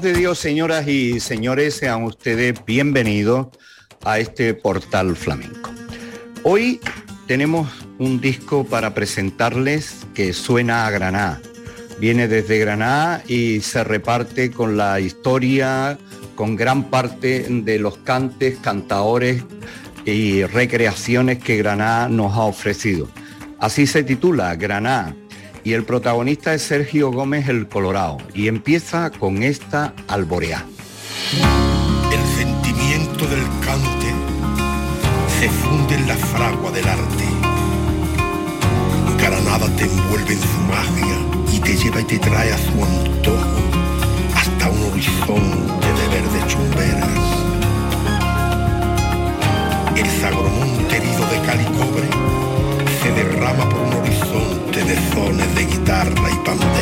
De Dios, señoras y señores, sean ustedes bienvenidos a este portal flamenco. Hoy tenemos un disco para presentarles que suena a Granada. Viene desde Granada y se reparte con la historia, con gran parte de los cantes, cantadores y recreaciones que Granada nos ha ofrecido. Así se titula Granada, y el protagonista es Sergio Gómez el Colorado y empieza con esta alborea. El sentimiento del cante se funde en la fragua del arte. Granada te envuelve en su magia y te lleva y te trae a su antojo hasta un horizonte de verde chumberas. El sagromonte herido de calicobre se derrama por un de guitarra y panderos.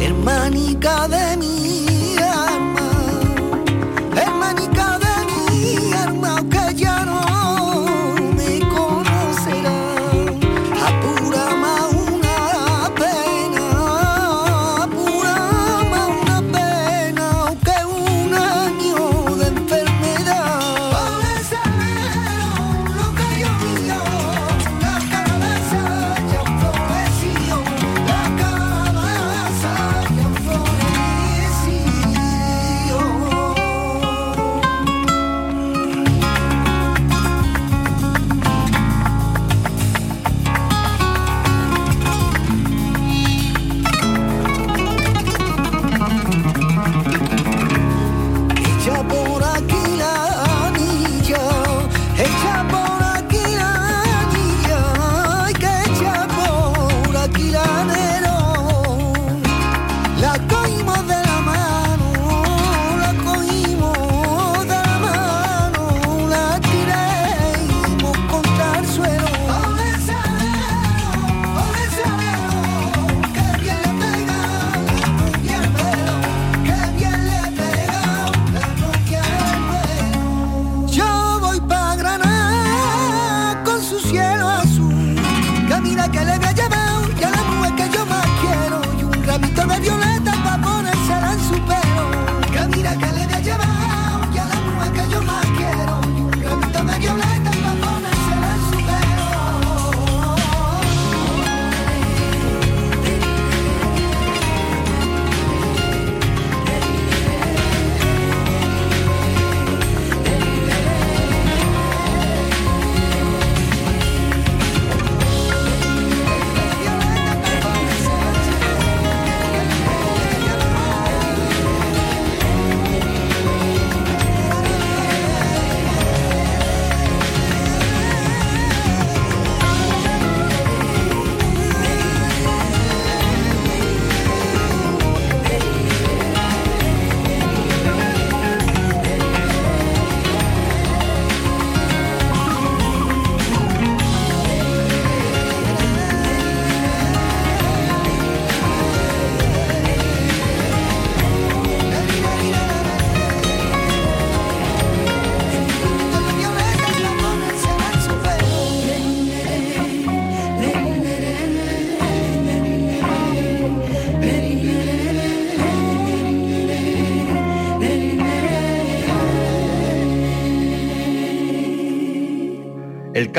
Hermanica de mi alma, hermanica de mi alma, que ya no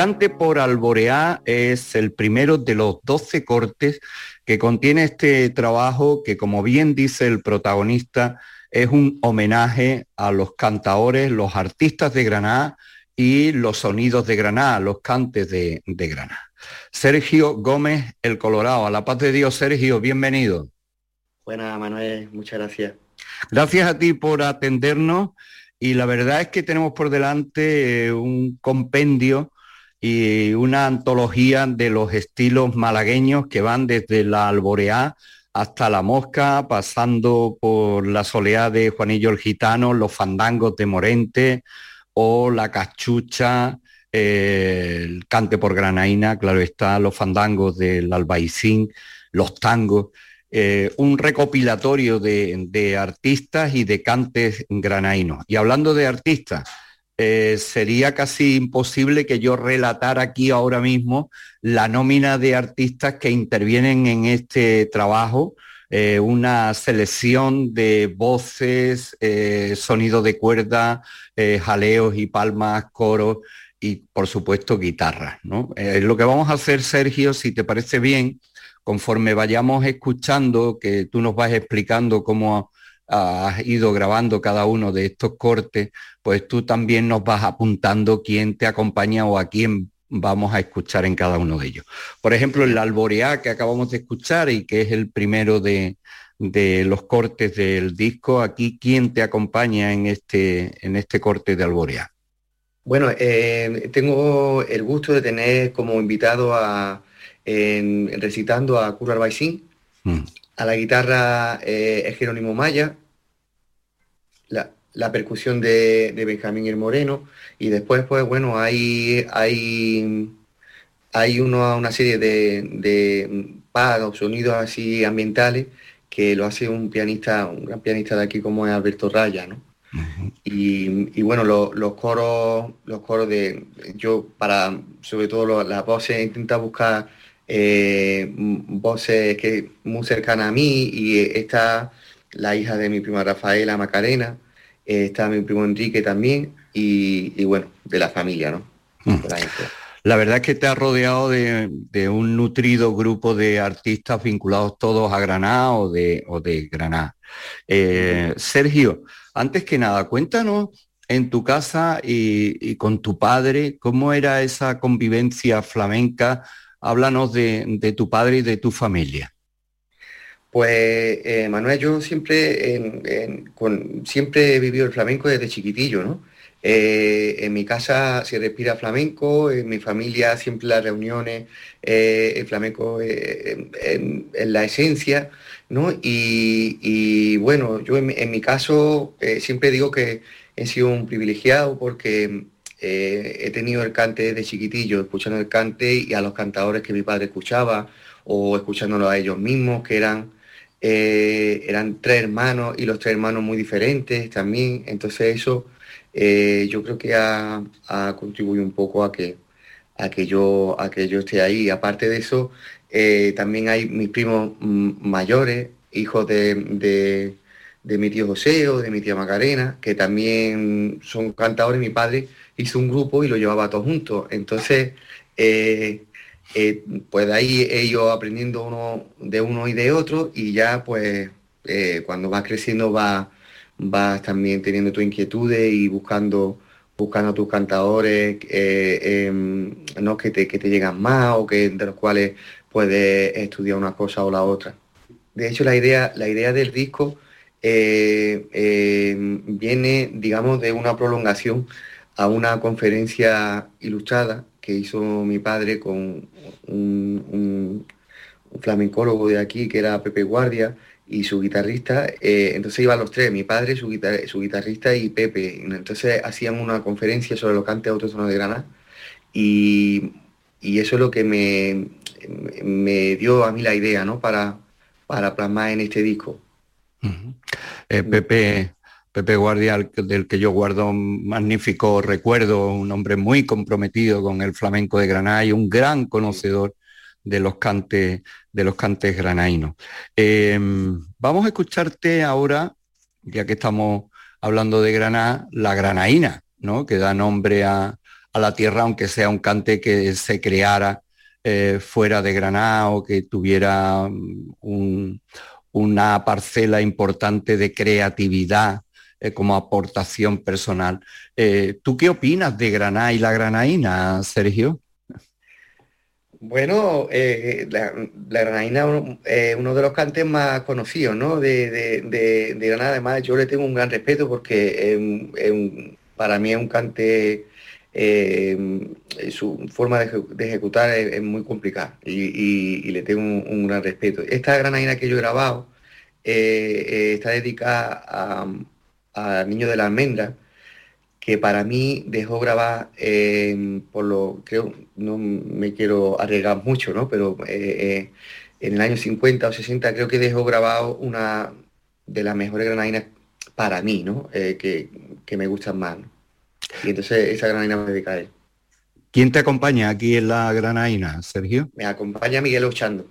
cante por alboreá es el primero de los 12 cortes que contiene este trabajo que, como bien dice el protagonista, es un homenaje a los cantadores, los artistas de Granada y los sonidos de Granada, los cantes de, de Granada. Sergio Gómez, el Colorado. A la paz de Dios, Sergio, bienvenido. Buenas, Manuel, muchas gracias. Gracias a ti por atendernos y la verdad es que tenemos por delante eh, un compendio y una antología de los estilos malagueños que van desde la alboreá hasta la mosca, pasando por la soleá de Juanillo el Gitano, los fandangos de Morente o la cachucha, eh, el cante por granaína, claro está, los fandangos del albaicín, los tangos. Eh, un recopilatorio de, artistas y de cantes granaínos. Y hablando de artistas, eh, sería casi imposible que yo relatara aquí ahora mismo la nómina de artistas que intervienen en este trabajo, eh, una selección de voces, sonido de cuerda, jaleos y palmas, coros y por supuesto guitarras. ¿no? lo que vamos a hacer, Sergio, si te parece bien, conforme vayamos escuchando, que tú nos vas explicando cómo has ido grabando cada uno de estos cortes, pues tú también nos vas apuntando quién te acompaña o a quién vamos a escuchar en cada uno de ellos. Por ejemplo, el Alboreá que acabamos de escuchar y que es el primero de, los cortes del disco, aquí, ¿quién te acompaña en este, en este corte de Alboreá? Bueno, eh, tengo el gusto de tener como invitado a, recitando a Curro Albaicín, mm. A la guitarra eh, es Jerónimo Maya, la, percusión de, Benjamín el Moreno, y después, pues bueno, hay, hay, hay una serie de, de pagos, sonidos así ambientales que lo hace un pianista, un gran pianista de aquí como es Alberto Raya, ¿no? y, bueno, los coros, los coros de yo para sobre todo las voces intenta buscar eh, voces que muy cercanas a mí y está la hija de mi prima Rafaela Macarena, eh, está mi primo Enrique también y, bueno, de la familia, ¿no? Mm. La, verdad es que te has rodeado de, un nutrido grupo de artistas vinculados todos a Granada o de, o de Granada. Eh, Sergio, antes que nada, cuéntanos en tu casa y, con tu padre, ¿cómo era esa convivencia flamenca háblanos de, tu padre y de tu familia. Pues eh, Manuel, yo siempre, siempre he vivido el flamenco desde chiquitillo, ¿no? Eh, en mi casa se respira flamenco, en mi familia siempre las reuniones, eh, el flamenco en, la esencia, ¿no? Y, bueno, yo en mi caso siempre digo que he sido un privilegiado porque eh, he tenido el cante de chiquitillo, escuchando el cante y a los cantadores que mi padre escuchaba o escuchándolo a ellos mismos, que eran, eh, eran tres hermanos y los tres hermanos muy diferentes también. Entonces eso eh, yo creo que ha, contribuido un poco a que, a, que yo, a que yo esté ahí. Aparte de eso, también hay mis primos mayores, hijos de, de, de mi tío José o de mi tía Macarena, que también son cantadores. Mi padre hizo un grupo y lo llevaba todos juntos. Entonces, eh, eh, pues de ahí ellos aprendiendo uno de uno y de otro y ya pues eh, cuando vas creciendo vas, vas también teniendo tus inquietudes y buscando buscando tus cantadores em, ¿no? que, te, que te llegan más o que de los cuales puedes estudiar una cosa o la otra. De hecho, la idea, la idea del disco viene, digamos, de una prolongación a una conferencia ilustrada que hizo mi padre con un, flamencólogo de aquí que era Pepe Guardia y su guitarrista. Eh, entonces iban los tres, mi padre, su, su guitarrista y Pepe. Entonces hacían una conferencia sobre los cantes autóctonos de Granada y, eso es lo que me, me dio a mí la idea ¿no? para, para plasmar en este disco. Eh, Pepe, Pepe Guardia, del que yo guardo un magnífico recuerdo, un hombre muy comprometido con el flamenco de Granada y un gran conocedor de los cantes, de los cantes granainos. Em, vamos a escucharte ahora, ya que estamos hablando de Granada, la granaína, ¿no? que da nombre a, la tierra, aunque sea un cante que se creara eh, fuera de Granada o que tuviera mm, una parcela importante de creatividad eh, como aportación personal. Eh, ¿Tú qué opinas de Granada y la granaína, Sergio? Bueno, eh, la, granaína es uno de los cantes más conocidos ¿no? de, Granada. Además, yo le tengo un gran respeto porque para mí es un cante su forma de, ejecutar es, muy complicada y, le tengo un, gran respeto. Esta granaina que yo he grabado está dedicada al niño de la almendra, que para mí dejó grabar, por lo creo, no me quiero arriesgar mucho, ¿no? pero en el año 50 o 60 creo que dejó grabado una de las mejores granainas para mí, ¿no? que, que me gustan más. Y entonces esa granaina me dedica a él. ¿Quién te acompaña aquí en la granaina, Sergio? Me acompaña Miguel Ochando.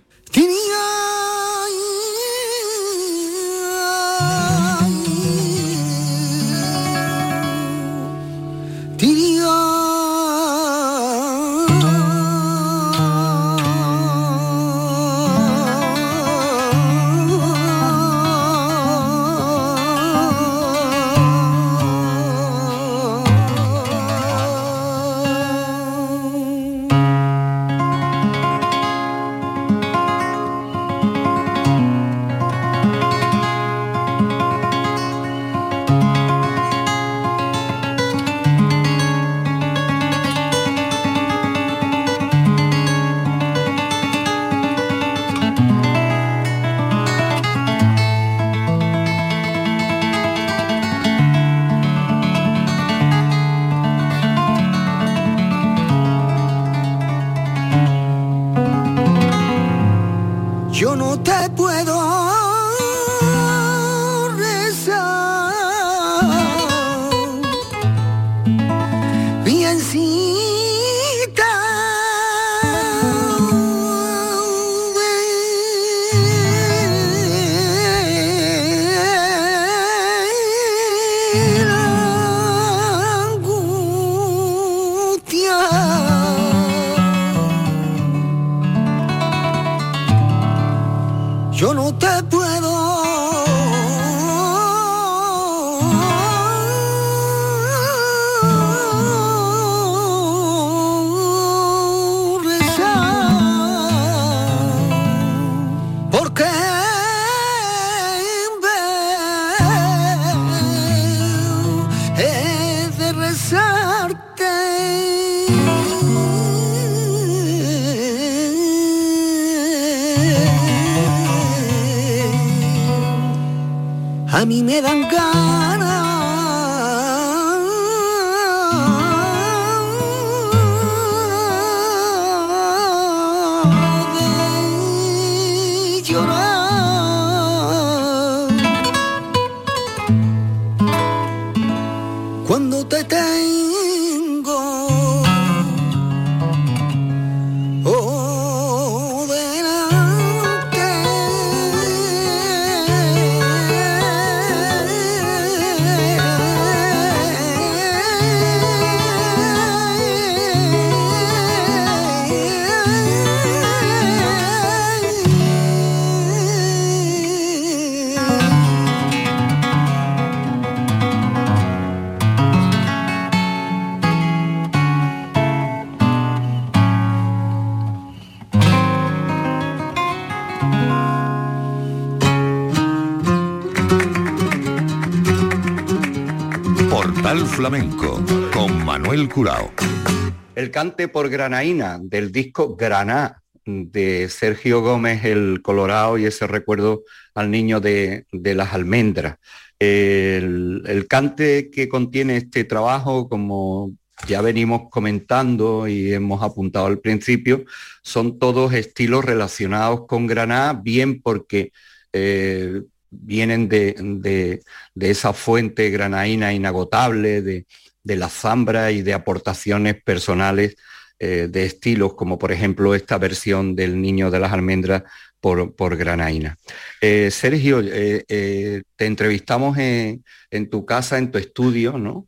El cante por granaína del disco Graná de Sergio Gómez el Colorado y ese recuerdo al niño de, las almendras. El, cante que contiene este trabajo, como ya venimos comentando y hemos apuntado al principio, son todos estilos relacionados con Graná, bien porque eh, vienen de, esa fuente granaína inagotable, de, la zambra y de aportaciones personales eh, de estilos, como por ejemplo esta versión del Niño de las Almendras por, por Granaína. Eh, Sergio, eh, te entrevistamos en, tu casa, en tu estudio, ¿no?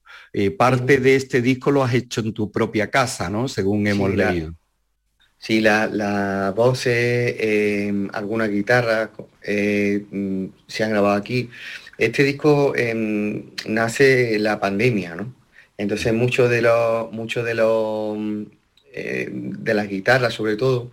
parte de este disco lo has hecho en tu propia casa, ¿no? Según hemos leído. Sí, la, la voces, eh, alguna guitarra eh, mm, se han grabado aquí. Este disco em, nace la pandemia, ¿no? Entonces muchos de los, muchos de los eh, de las guitarras sobre todo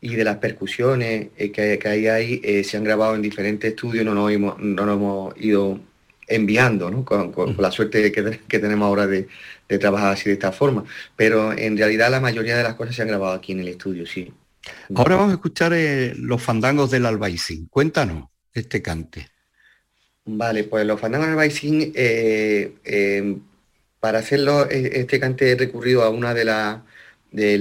y de las percusiones que, que, hay ahí se han grabado en diferentes estudios, no nos hemos, no nos hemos ido enviando, ¿no? Con, con- con la suerte que, que tenemos ahora de, de trabajar así de esta forma. Pero en realidad la mayoría de las cosas se han grabado aquí en el estudio, sí. Ahora vamos a escuchar eh, los fandangos del Albaicín. Cuéntanos este cante. Vale, pues los fandangos del eh, eh, para hacerlo, eh, este cante he recurrido a una de, la- de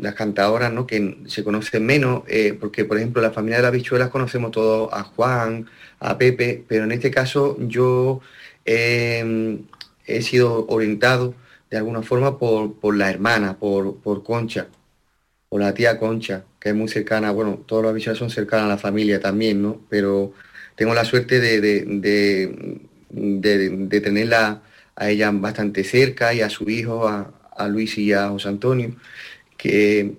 las cantadoras ¿no? que se conocen menos, eh, porque por ejemplo la familia de las bichuelas conocemos todos a Juan, a Pepe, pero en este caso yo eh, he sido orientado de alguna forma por, la hermana, por, Concha, por la tía Concha, que es muy cercana, bueno, todas las bichuelas son cercanas a la familia también, ¿no? Pero tengo la suerte de, de, a ella bastante cerca y a su hijo, a, a Luis y a José Antonio, que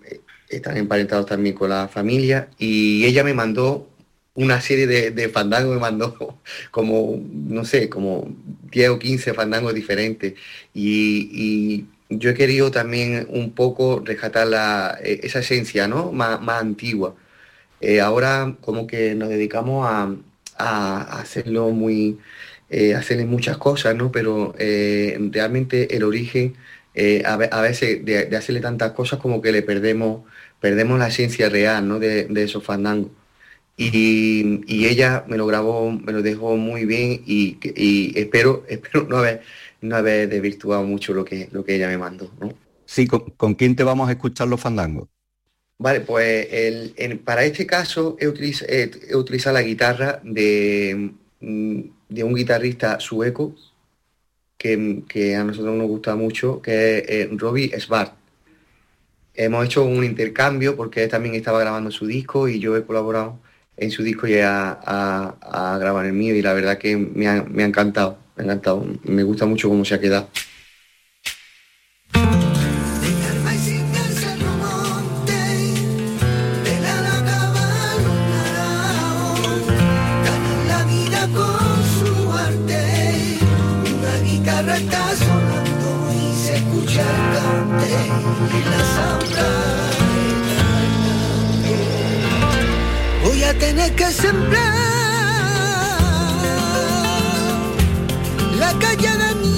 están emparentados también con la familia. Y ella me mandó una serie de, de fandangos, me mandó como, no sé, como 10 o 15 fandangos diferentes. Y, yo he querido también un poco rescatar la, eh, esa esencia, ¿no? Más, más antigua. Eh, ahora como que nos dedicamos a, a hacerlo muy, eh, hacerle muchas cosas, ¿no? Pero eh, realmente el origen, eh, a, ve- a veces de, de hacerle tantas cosas como que le perdemos, perdemos la esencia real, ¿no? De, de esos fandangos. Y, y ella me lo grabó, me lo dejó muy bien y, y espero, espero no haber, no haber desvirtuado mucho lo que, lo que ella me mandó, ¿no? Sí, ¿con, con quién te vamos a escuchar los fandangos? Vale, pues el- para este caso he, utiliz- he- he utilizado la guitarra de, mm, de un guitarrista sueco que, que a nosotros nos gusta mucho, que es eh, Robbie. Hemos hecho un intercambio porque él también estaba grabando su disco y yo he colaborado en su disco y a, a- a grabar el mío y la verdad que me ha, me ha encantado, me ha encantado, me gusta mucho cómo se ha quedado. Voy a tener que sembrar la calle de mi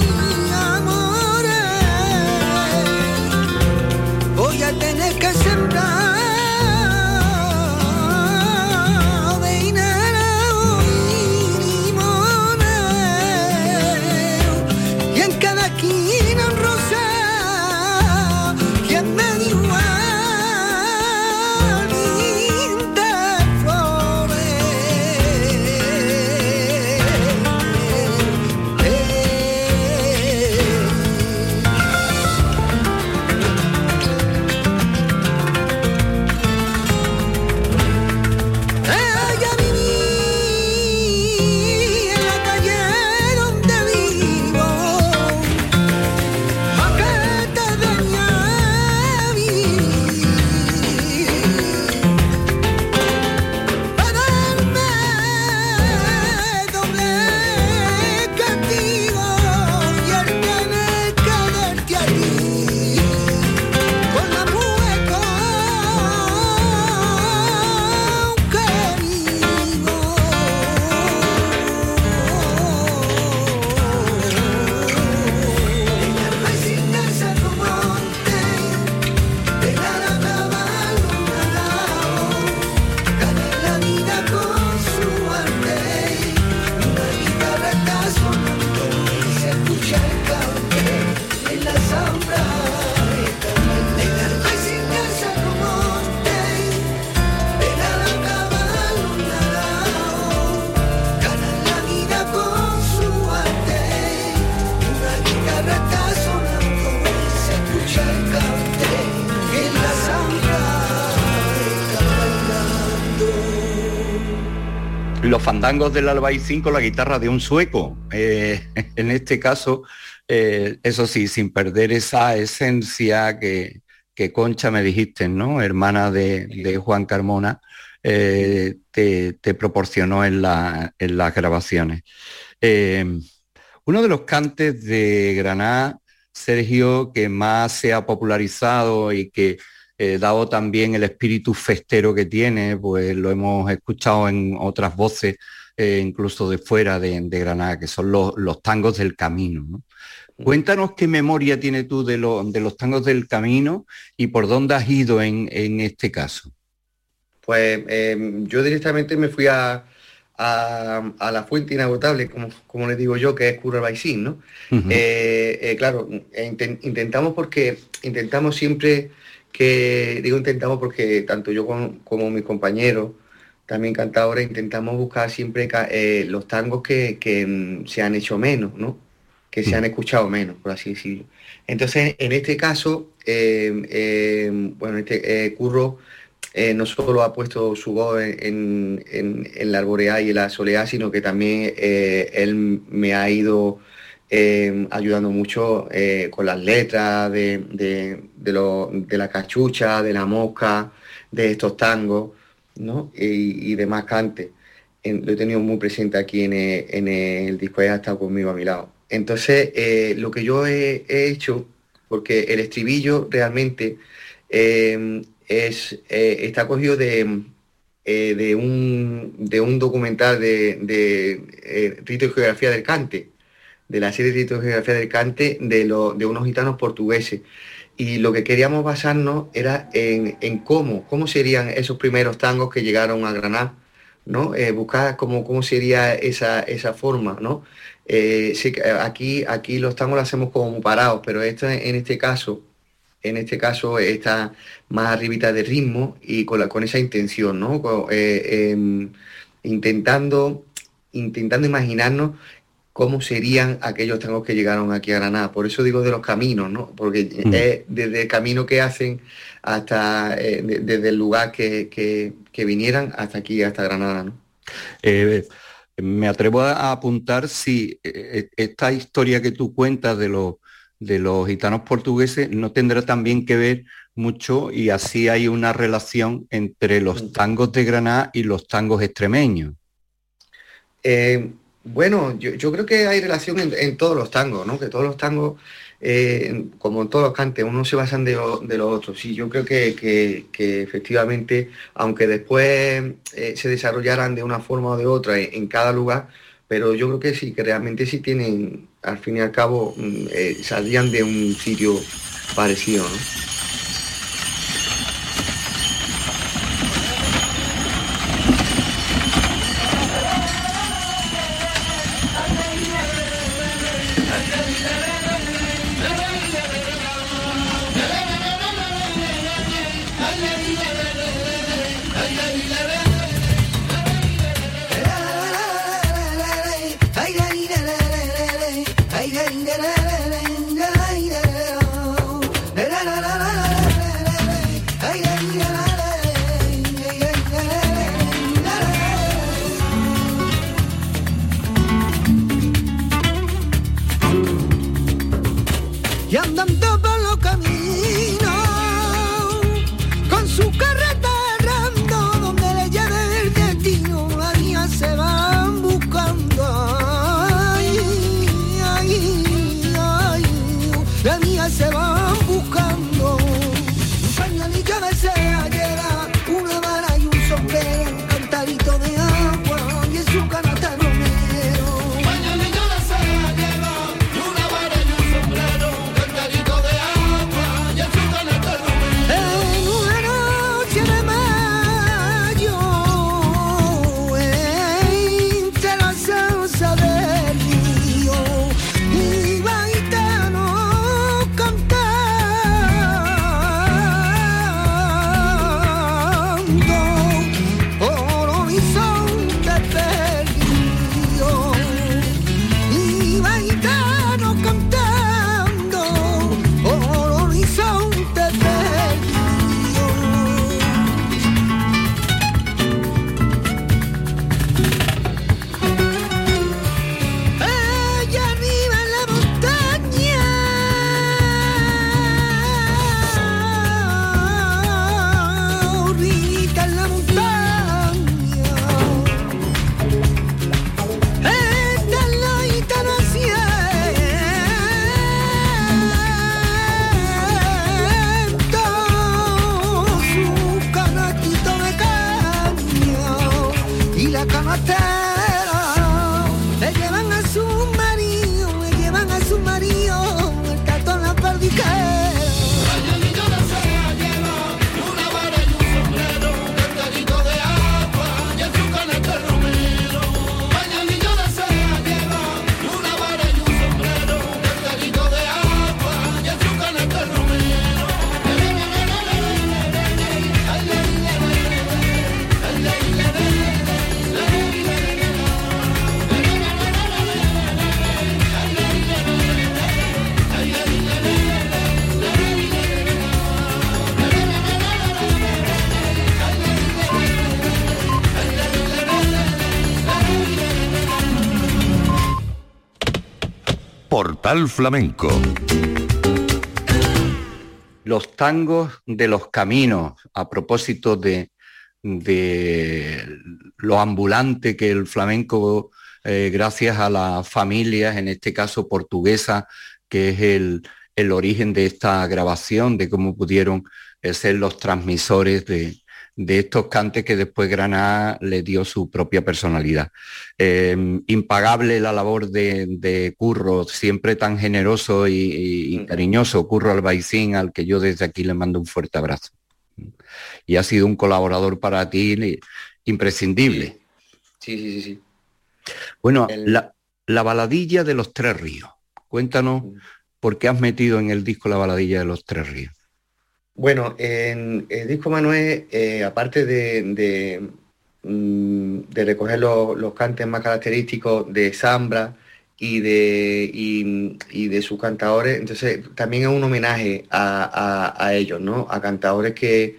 Los fandangos del Albaicín con la guitarra de un sueco. Eh, en este caso, eh, eso sí, sin perder esa esencia que, que Concha me dijiste, ¿no? Hermana de, Juan Carmona, eh, te, proporcionó en, la- en las grabaciones. Uno de los cantes de Granada, Sergio, que más se ha popularizado y que eh, dado también el espíritu festero que tiene, pues lo hemos escuchado en otras voces, eh, incluso de fuera de, Granada, que son los, tangos del camino. Mm. Cuéntanos qué memoria tienes tú de, de, los tangos del camino y por dónde has ido en, este caso. Pues em, yo directamente me fui a, la fuente inagotable, como, como les digo yo, que es Curra Baisín, ¿no? Eh, claro, intentamos porque intentamos siempre que digo intentamos porque tanto yo como, mis compañeros, también cantadores, intentamos buscar siempre eh, los tangos que, mm, se han hecho menos, ¿no? Que se han mm. escuchado menos, por así decirlo. Entonces, en este caso, em, em, bueno, este eh, Curro eh, no solo ha puesto su voz en, la arboreá y en la soleá, sino que también él me ha ido Em, ayudando mucho eh, con las letras de, de, la cachucha, de la mosca, de estos tangos ¿no? y, demás cantes. lo he tenido muy presente aquí en el, disco, ha estado conmigo a mi lado. Entonces, eh, lo que yo he, hecho, porque el estribillo realmente em, es, eh, está cogido de, de, un, de un documental de, de Rito y Geografía del Cante, de la serie de Geografía del Cante de, de unos gitanos portugueses. Y lo que queríamos basarnos era en, cómo, cómo serían esos primeros tangos que llegaron a Granada, ¿no? Eh, buscar cómo, cómo sería esa, esa forma, ¿no? Eh, aquí, aquí los tangos los hacemos como parados, pero esto, en este caso, en este caso está más arribita de ritmo y con, la, con esa intención, ¿no? Eh, em, intentando, intentando imaginarnos cómo serían aquellos tangos que llegaron aquí a Granada. Por eso digo de los caminos, ¿no? Porque mm. es desde el camino que hacen hasta eh, desde el lugar que, vinieran hasta aquí, hasta Granada, ¿no? Eh, me atrevo a apuntar si eh, esta historia que tú cuentas de los, de los gitanos portugueses no tendrá también que ver mucho y así hay una relación entre los mm. tangos de Granada y los tangos extremeños. Bueno, yo, creo que hay relación en, todos los tangos, ¿no? Que todos los tangos, eh, como en todos los cantes, uno se basan de, los otros. Sí, yo creo que, efectivamente, aunque después eh, se desarrollaran de una forma o de otra en, cada lugar, pero yo creo que sí, que realmente sí tienen, al fin y al cabo, mm, eh, saldrían de un sitio parecido, ¿no? Flamenco. Los tangos de los caminos, a propósito de, de lo ambulante que el flamenco, eh, gracias a las familias, en este caso portuguesa, que es el, el origen de esta grabación, de cómo pudieron eh, ser los transmisores de, de estos cantes que después Granada le dio su propia personalidad. Eh, impagable la labor de, Curro, siempre tan generoso y, cariñoso, Curro Albaicín, al que yo desde aquí le mando un fuerte abrazo. Y ha sido un colaborador para ti imprescindible. Sí, sí, sí, sí. Bueno, la, la, baladilla de los tres ríos. Cuéntanos por qué has metido en el disco la baladilla de los tres ríos. Bueno, en el disco Manuel, eh, aparte de, mm, de, recoger los, cantes más característicos de Zambra y de, y, de sus cantadores, entonces también es un homenaje a, ellos, ¿no? A cantadores que,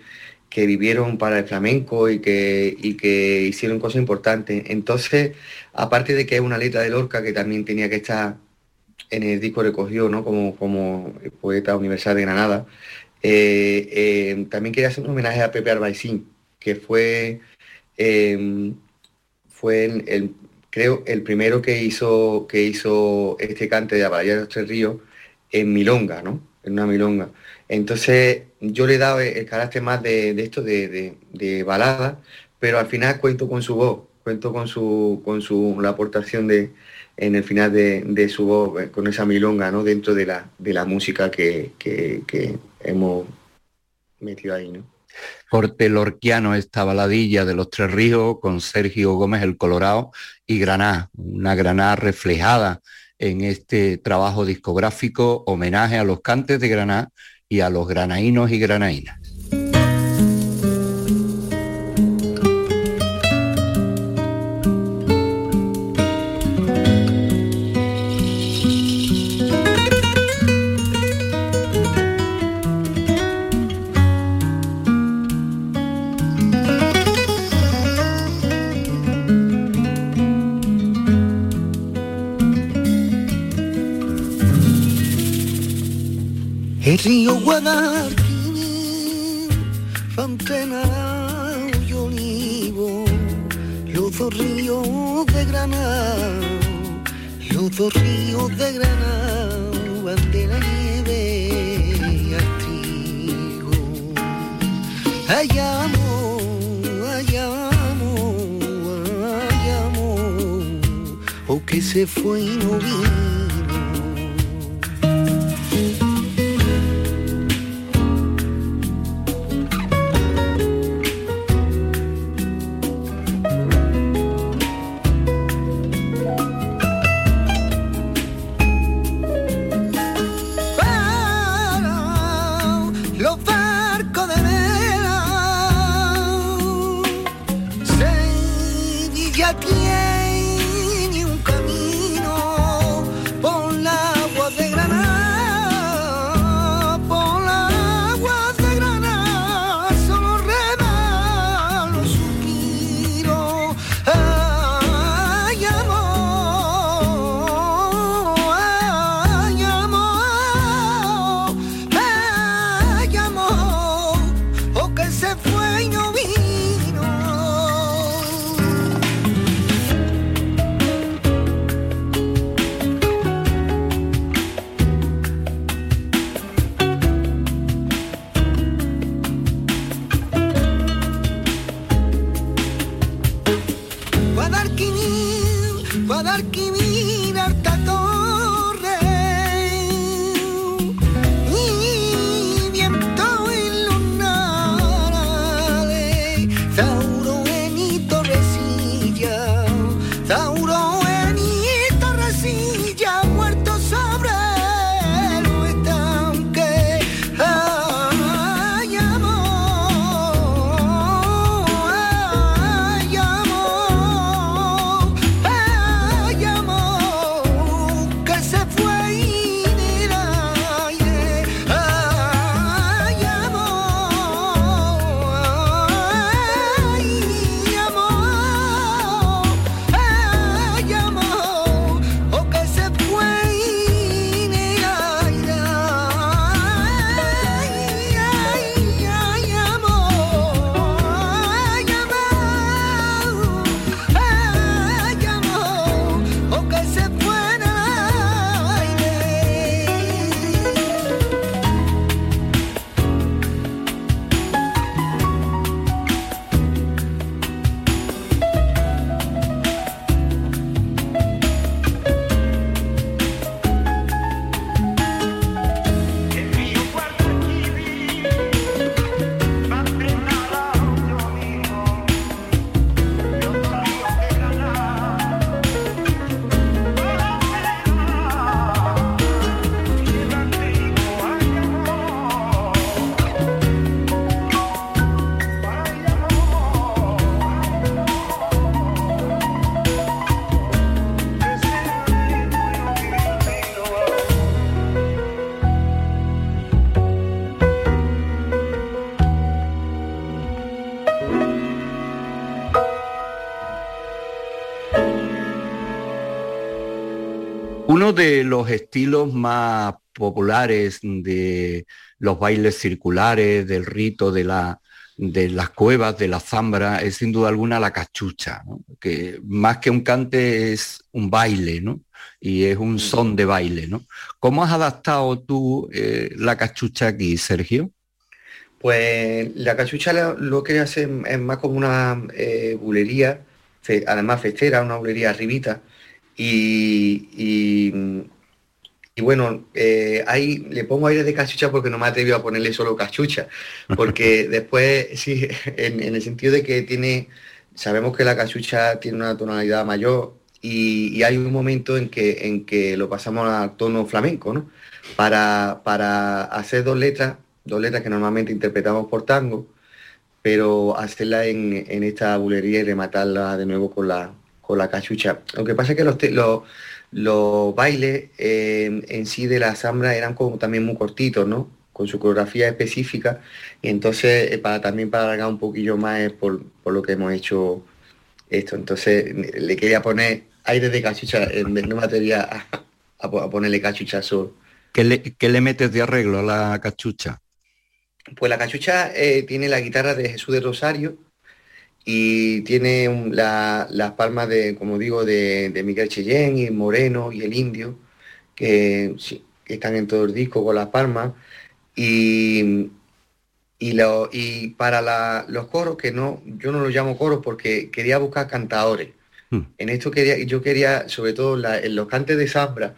vivieron para el flamenco y que, y que hicieron cosas importantes. Entonces, aparte de que es una letra de Lorca que también tenía que estar en el disco recogido, ¿no? Como, como poeta universal de Granada, eh, eh, también quería hacer un homenaje a Pepe Arbaicín, que fue, em, fue el, creo, el primero que hizo, que hizo este cante de la Bahía de los Tres Ríos en milonga, ¿no? En una milonga. Entonces yo le he dado el carácter más de, esto de, balada, pero al final cuento con su voz, cuento con su, con su la aportación de, en el final de, su voz, eh, con esa milonga, ¿no? Dentro de la, de la música que, hemos metido ahí, ¿no? Corte lorquiano esta baladilla de los Tres Ríos con Sergio Gómez el Colorado y Granada, una Granada reflejada en este trabajo discográfico, homenaje a los cantes de Granada y a los granaínos y granaínas. Río Guadalquivir, Fantena y Olivo, los dos ríos de Granada, los dos ríos de Granada van de la nieve al trigo. Allá amo, allá amo, allá amo, o que se fue y no vino. De los estilos más populares de los bailes circulares, del rito de, la, de las cuevas, de la zambra, es sin duda alguna la cachucha, ¿no? que más que un cante es un baile, ¿no? Y es un son de baile, ¿no? ¿Cómo has adaptado tú eh, la cachucha aquí, Sergio? Pues la cachucha lo, lo que hace es más como una eh, bulería, fe- además festera, una bulería arribita. Y, y, y bueno, eh, ahí le pongo aire de cachucha porque no me atrevo a ponerle solo cachucha, porque después, sí, en, en el sentido de que tiene, sabemos que la cachucha tiene una tonalidad mayor y, y hay un momento en que, en que lo pasamos a tono flamenco, ¿no? Para, para hacer dos letras, dos letras que normalmente interpretamos por tango, pero hacerla en, en esta bulería y rematarla de nuevo con la, con la cachucha. Lo que pasa es que los, los, los bailes eh, en sí de la zambra eran como también muy cortitos, ¿no? Con su coreografía específica, y entonces eh, para, también para alargar un poquillo más es por, por lo que hemos hecho esto. Entonces le quería poner aire de cachucha, en vez- no me a ponerle cachucha solo. ¿Qué le, qué le metes de arreglo a la cachucha? Pues la cachucha eh, tiene la guitarra de Jesús de Rosario y tiene un- la- las palmas de, como digo, de, de Miguel Cheyenne y Moreno y el Indio, que, están en todo el disco con las palmas. Y, y, lo- y para la- los coros, que no, yo no los llamo coros porque quería buscar cantadores. Hmm. En esto quería, yo quería, sobre todo la- en los cantes de Zambra,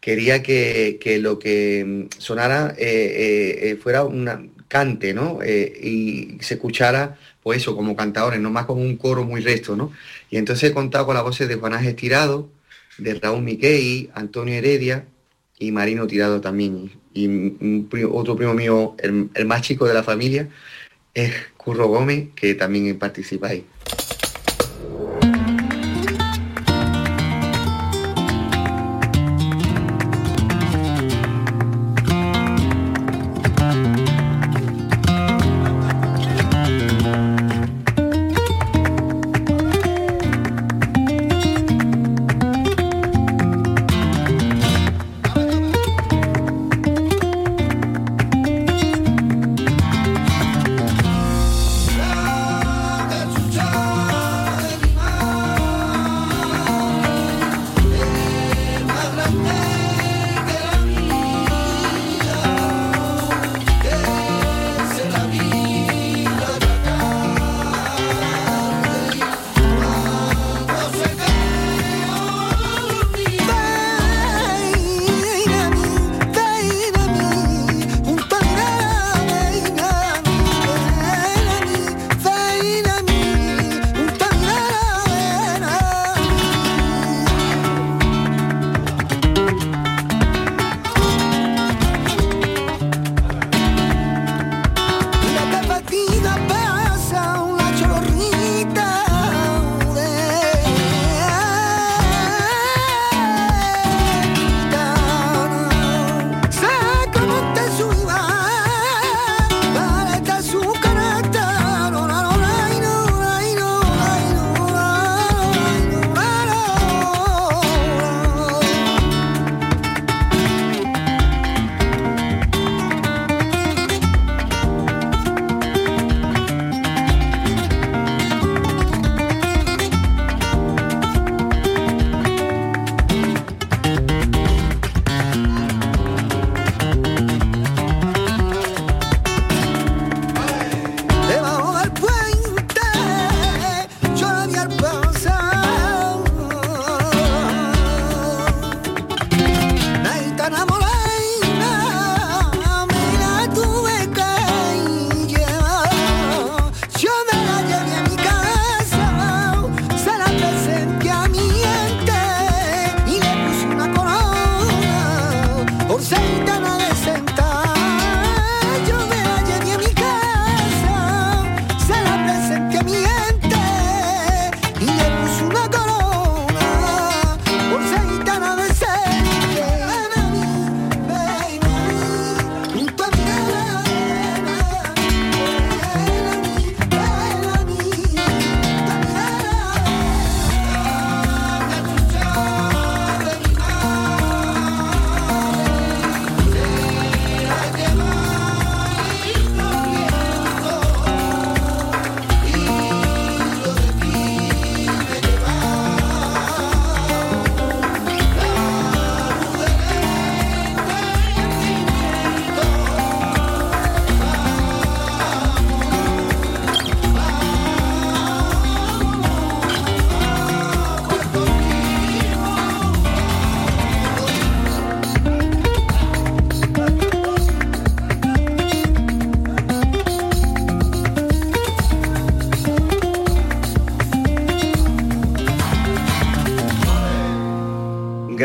quería que, que lo que mm, sonara eh, eh, eh, fuera un cante, ¿no? Eh, y se escuchara, pues eso, como cantadores, no más un coro muy resto, ¿no? Y entonces he contado con las voces de Juan Ángel Tirado, de Raúl Miquei, Antonio Heredia y Marino Tirado también. Y otro primo mío, el, el más chico de la familia, es Curro Gómez, que también participa ahí.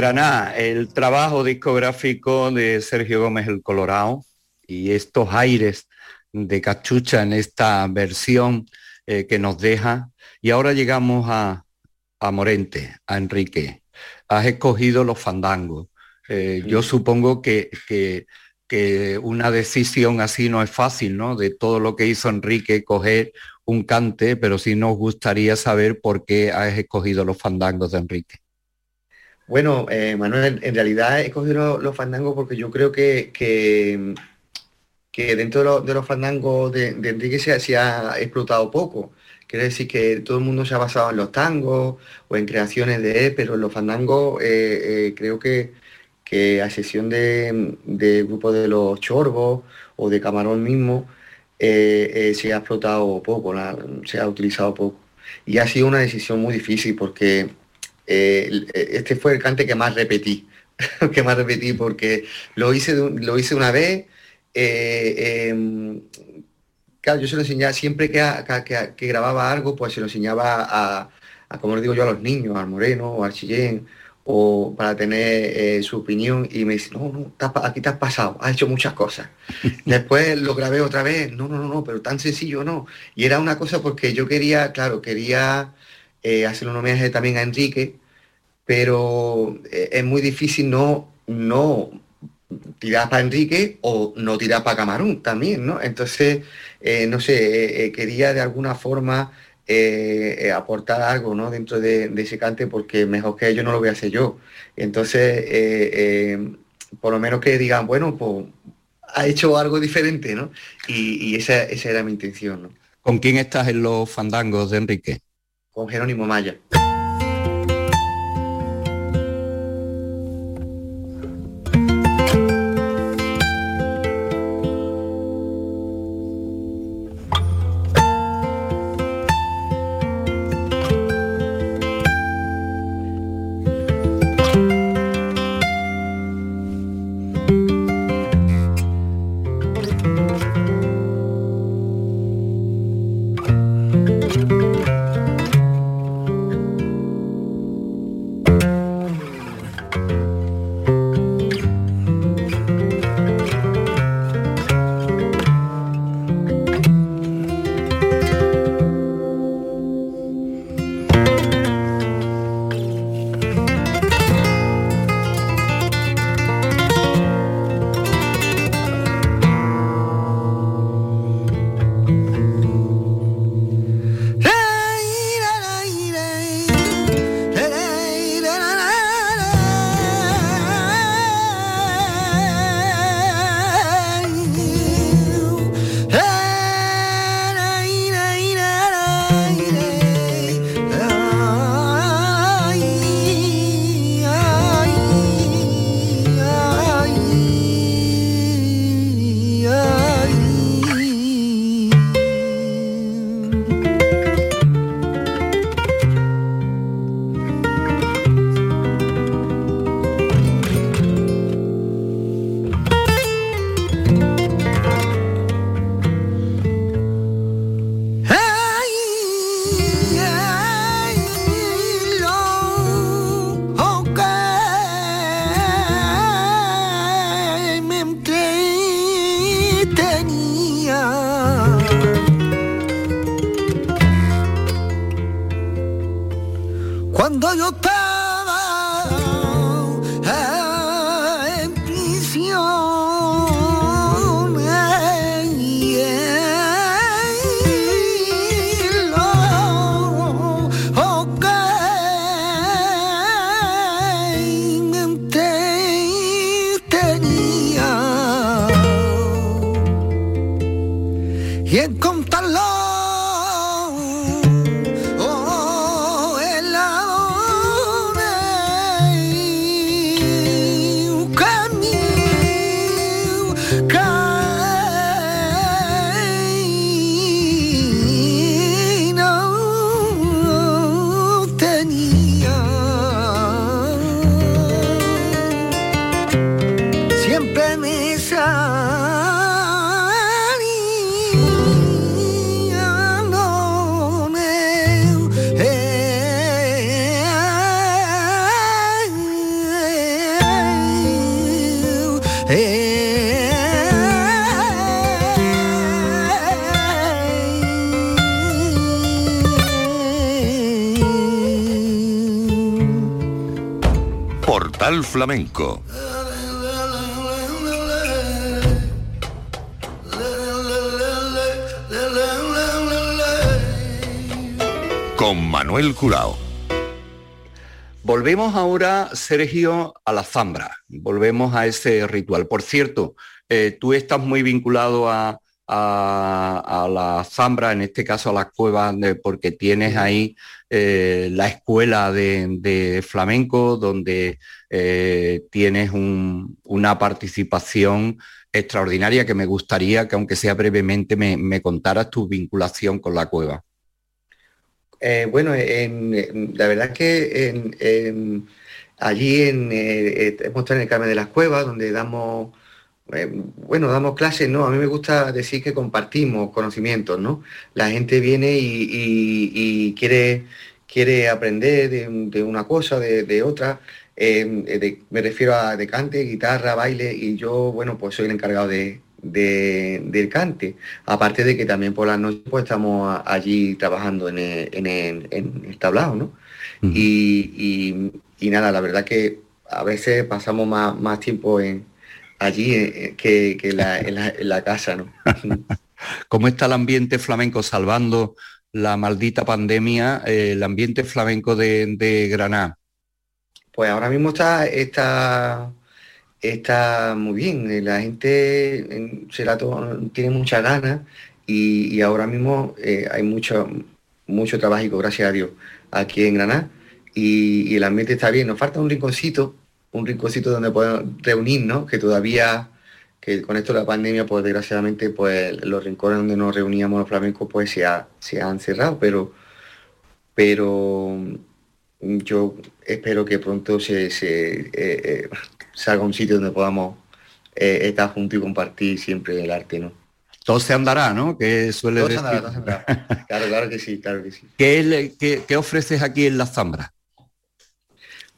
El trabajo discográfico de Sergio Gómez el Colorado y estos aires de cachucha en esta versión eh, que nos deja. Y ahora llegamos a, a Morente, a Enrique. Has escogido los fandangos. Eh, yo supongo que, que, que, una decisión así no es fácil, ¿no? De todo lo que hizo Enrique, coger un cante, pero sí nos gustaría saber por qué has escogido los fandangos de Enrique. Bueno, eh, Manuel, en realidad he escogido los, fandangos porque yo creo que, que, dentro de, los fandangos de, Enrique se, ha explotado poco. Quiere decir que todo el mundo se ha basado en los tangos o en creaciones de él, pero los fandangos eh, eh, creo que, que a sesión de, grupo de los chorbos o de Camarón mismo se ha explotado poco, se ha utilizado poco. Y ha sido una decisión muy difícil porque eh, este fue el cante que más repetí, que más repetí porque lo hice, lo hice una vez. Eh, em, claro, yo se lo enseñaba siempre que, que, grababa algo, pues se lo enseñaba a, como digo yo, a los niños, al Moreno o al Chillén, o para tener eh, su opinión y me dice, no, no, aquí te has pasado, has hecho muchas cosas. Después lo grabé otra vez, no, no, no, no, pero tan sencillo no. Y era una cosa porque yo quería, claro, quería hacer un homenaje también a Enrique, pero eh, es muy difícil no, no tirar para Enrique o no tirar para Camarón también, ¿no? Entonces, eh, no sé, eh, quería de alguna forma aportar algo, ¿no? Dentro de, ese cante porque mejor que ellos no lo voy a hacer yo. Entonces, por lo menos que digan, bueno, pues ha hecho algo diferente, ¿no? Y, esa, esa era mi intención. ¿Con quién estás en los fandangos de Enrique? Con Jerónimo Maya. Flamenco. Con Manuel Curao. Volvemos ahora, Sergio, a la zambra. Volvemos a ese ritual. Por cierto, eh, tú estás muy vinculado a, a, la zambra, en este caso a las cuevas, porque tienes ahí eh, la escuela de, flamenco, donde eh, tienes una participación extraordinaria que me gustaría que, aunque sea brevemente, me, contaras tu vinculación con la cueva. Eh, bueno, la verdad es que allí en, hemos estado en el Carmen de las Cuevas, donde damos bueno, damos clases, ¿no? A mí me gusta decir que compartimos conocimientos, ¿no? La gente viene y, quiere, quiere aprender de, una cosa, de, otra. Eh, me refiero a de cante, guitarra, baile, y yo, bueno, pues soy el encargado de, del cante. Aparte de que también por las noches pues, estamos allí trabajando en el, tablado, ¿no? y, nada, la verdad que a veces pasamos más tiempo en, allí eh, que, en, la, casa, ¿no? ¿Cómo está el ambiente flamenco salvando la maldita pandemia, eh, el ambiente flamenco de, Granada? Pues ahora mismo está, está, está muy bien. Eh, la gente tiene mucha ganas y, ahora mismo hay mucho, mucho trabajo, gracias a Dios, aquí en Granada. Y, y, el ambiente está bien. Nos falta un rinconcito un rinconcito donde podemos reunirnos, que todavía, que con esto de la pandemia, pues desgraciadamente, pues los rincones donde nos reuníamos los flamencos, pues se, se han cerrado, pero, pero yo espero que pronto se, se eh, eh, salga un sitio donde podamos eh, estar juntos y compartir siempre el arte, ¿no? Todo se andará, ¿no? Que suele todo Se andará, todo se andará. Claro, claro que sí, claro que sí. ¿Qué, qué, qué ofreces aquí en la Zambra?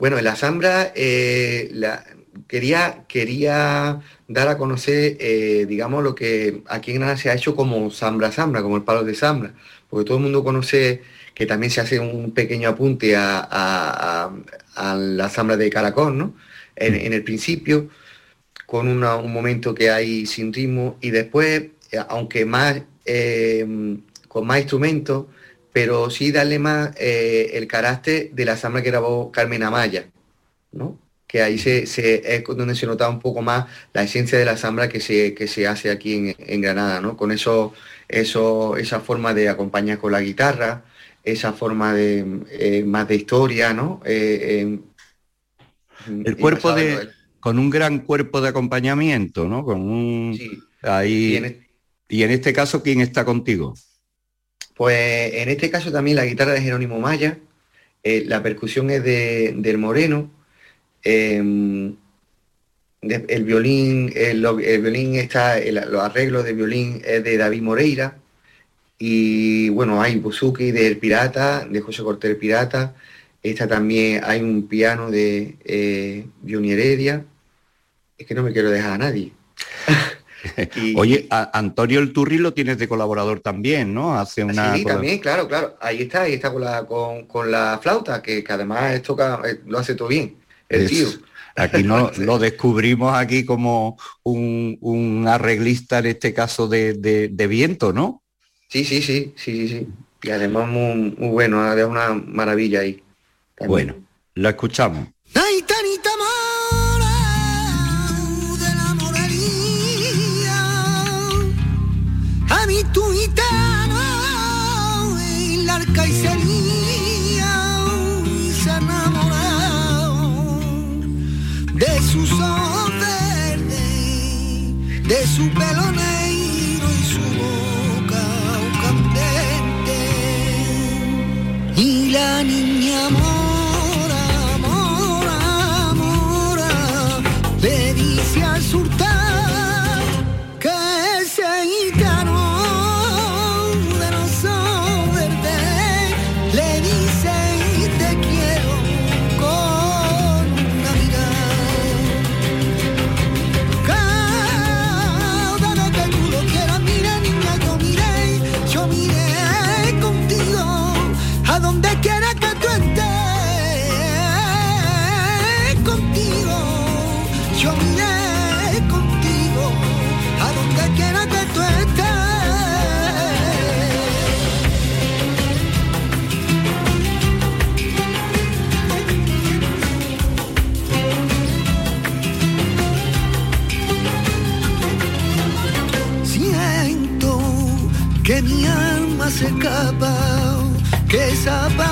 Bueno, en la Zambra eh, quería, quería dar a conocer, eh, digamos, lo que aquí en Granada se ha hecho como Zambra Zambra, como el palo de Zambra, porque todo el mundo conoce que también se hace un pequeño apunte a, la Zambra de Caracol, ¿no? En, el principio, con un momento que hay sin ritmo, y después, eh, aunque más, con más instrumentos, pero sí darle más eh, el carácter de la samba que grabó Carmen Amaya, ¿no? que ahí se, es donde se nota un poco más la esencia de la sambra que se, que se hace aquí en, Granada, ¿no? con eso, eso, esa forma de acompañar con la guitarra, esa forma de eh, más de historia, ¿no? Eh, el cuerpo de, con un gran cuerpo de acompañamiento, ¿no? Con un ahí. y en este caso, ¿quién está contigo? Pues en este caso también la guitarra de Jerónimo Maya, eh, la percusión es de, del Moreno, em, el violín, el, violín está, los arreglos de violín es de David Moreira, y bueno, hay Buzuki del Pirata, de José Cortés Pirata, esta también hay un piano de eh, es que no me quiero dejar a nadie. Oye, Antonio El Turri lo tienes de colaborador también, ¿no? Hace una. Sí, también, claro, claro. Ahí está, ahí está con la, con, la flauta, que, además toca, eh, lo hace todo bien, el tío. Aquí no, lo descubrimos aquí como un, arreglista, en este caso de, viento, ¿no? Sí, sí, sí, sí, sí, sí. Y además muy, bueno, es una maravilla ahí. Bueno, lo escuchamos. De sus ojos verdes, de su pelo que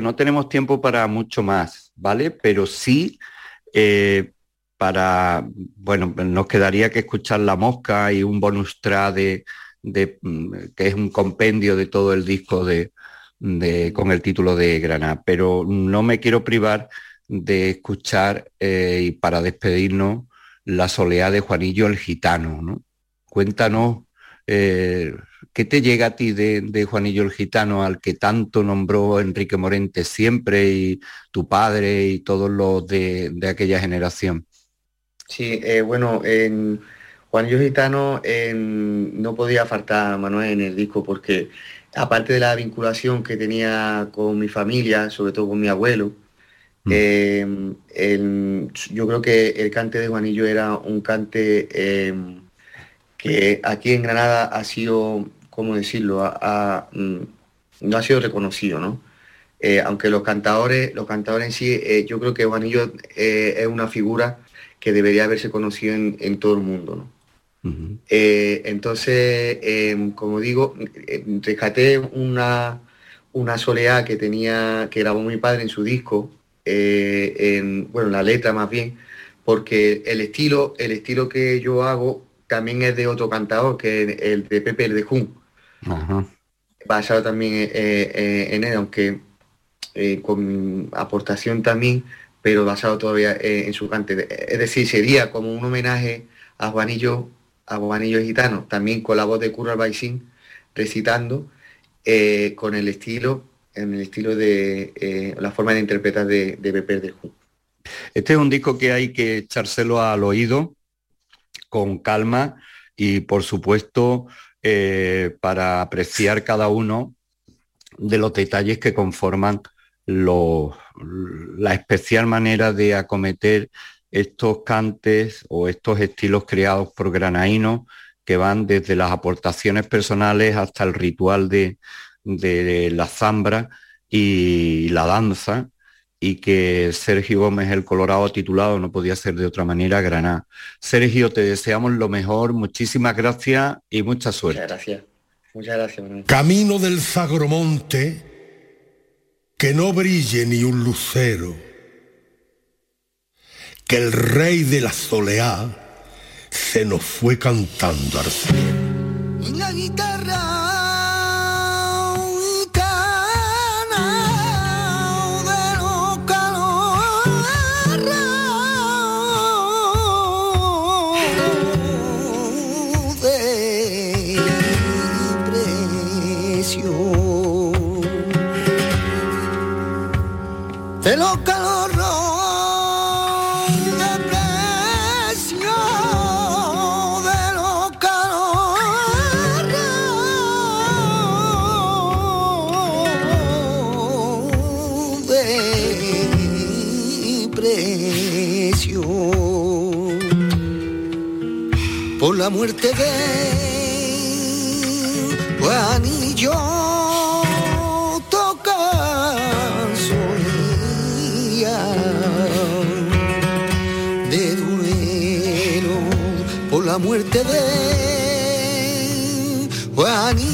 No tenemos tiempo para mucho más, ¿vale? Pero sí eh, para, bueno, nos quedaría que escuchar La Mosca y un bonus track de, de, mm, que es un compendio de todo el disco de, de- con el título de Granada. Pero no me quiero privar de escuchar eh, y para despedirnos la soleá de Juanillo el Gitano, ¿no? Cuéntanos eh, qué te llega a ti de, de Juanillo el Gitano, al que tanto nombró Enrique Morente siempre y tu padre y todos los de, de aquella generación. Sí, eh, bueno, en Juanillo Gitano en- no podía faltar Manuel en el disco porque aparte de la vinculación que tenía con mi familia, sobre todo con mi abuelo, eh, el- yo creo que el cante de Juanillo era un cante eh, que aquí en Granada ha sido, ¿cómo decirlo? Mm, no ha sido reconocido, ¿no? Eh, aunque los cantadores, los cantadores en sí, eh, yo creo que Juanillo eh, es una figura que debería haberse conocido en, en todo el mundo, ¿no? Eh, entonces, eh, como digo, eh, rescaté una, una soleá que tenía, que grabó mi padre en su disco, en, bueno, la letra más bien, porque el estilo, el estilo que yo hago también es de otro cantador, que es el de Pepe el de Jun, Ajá. basado también eh, eh, en él, aunque eh, con aportación también, pero basado todavía eh, en su cante. Es decir, sería como un homenaje a Juanillo, a Juanillo Gitano, también con la voz de Curro Albaicín recitando, eh, con el estilo, en el estilo de eh, la forma de interpretar de, de Pepe de Jun. Este es un disco que hay que echárselo al oído con calma y por supuesto eh, para apreciar cada uno de los detalles que conforman la especial manera de acometer estos cantes o estos estilos creados por Granaíno que van desde las aportaciones personales hasta el ritual de, de la zambra y la danza y que Sergio Gómez el Colorado titulado no podía ser de otra manera Granada. Sergio, te deseamos lo mejor, muchísimas gracias y mucha Muchas suerte. gracias. Muchas gracias, Manuel. Camino del Sagromonte, que no brille ni un lucero, que el rey de la soleá se nos fue cantando al cielo. Y la guitarra por la muerte de Juanillo muerte de Juanillo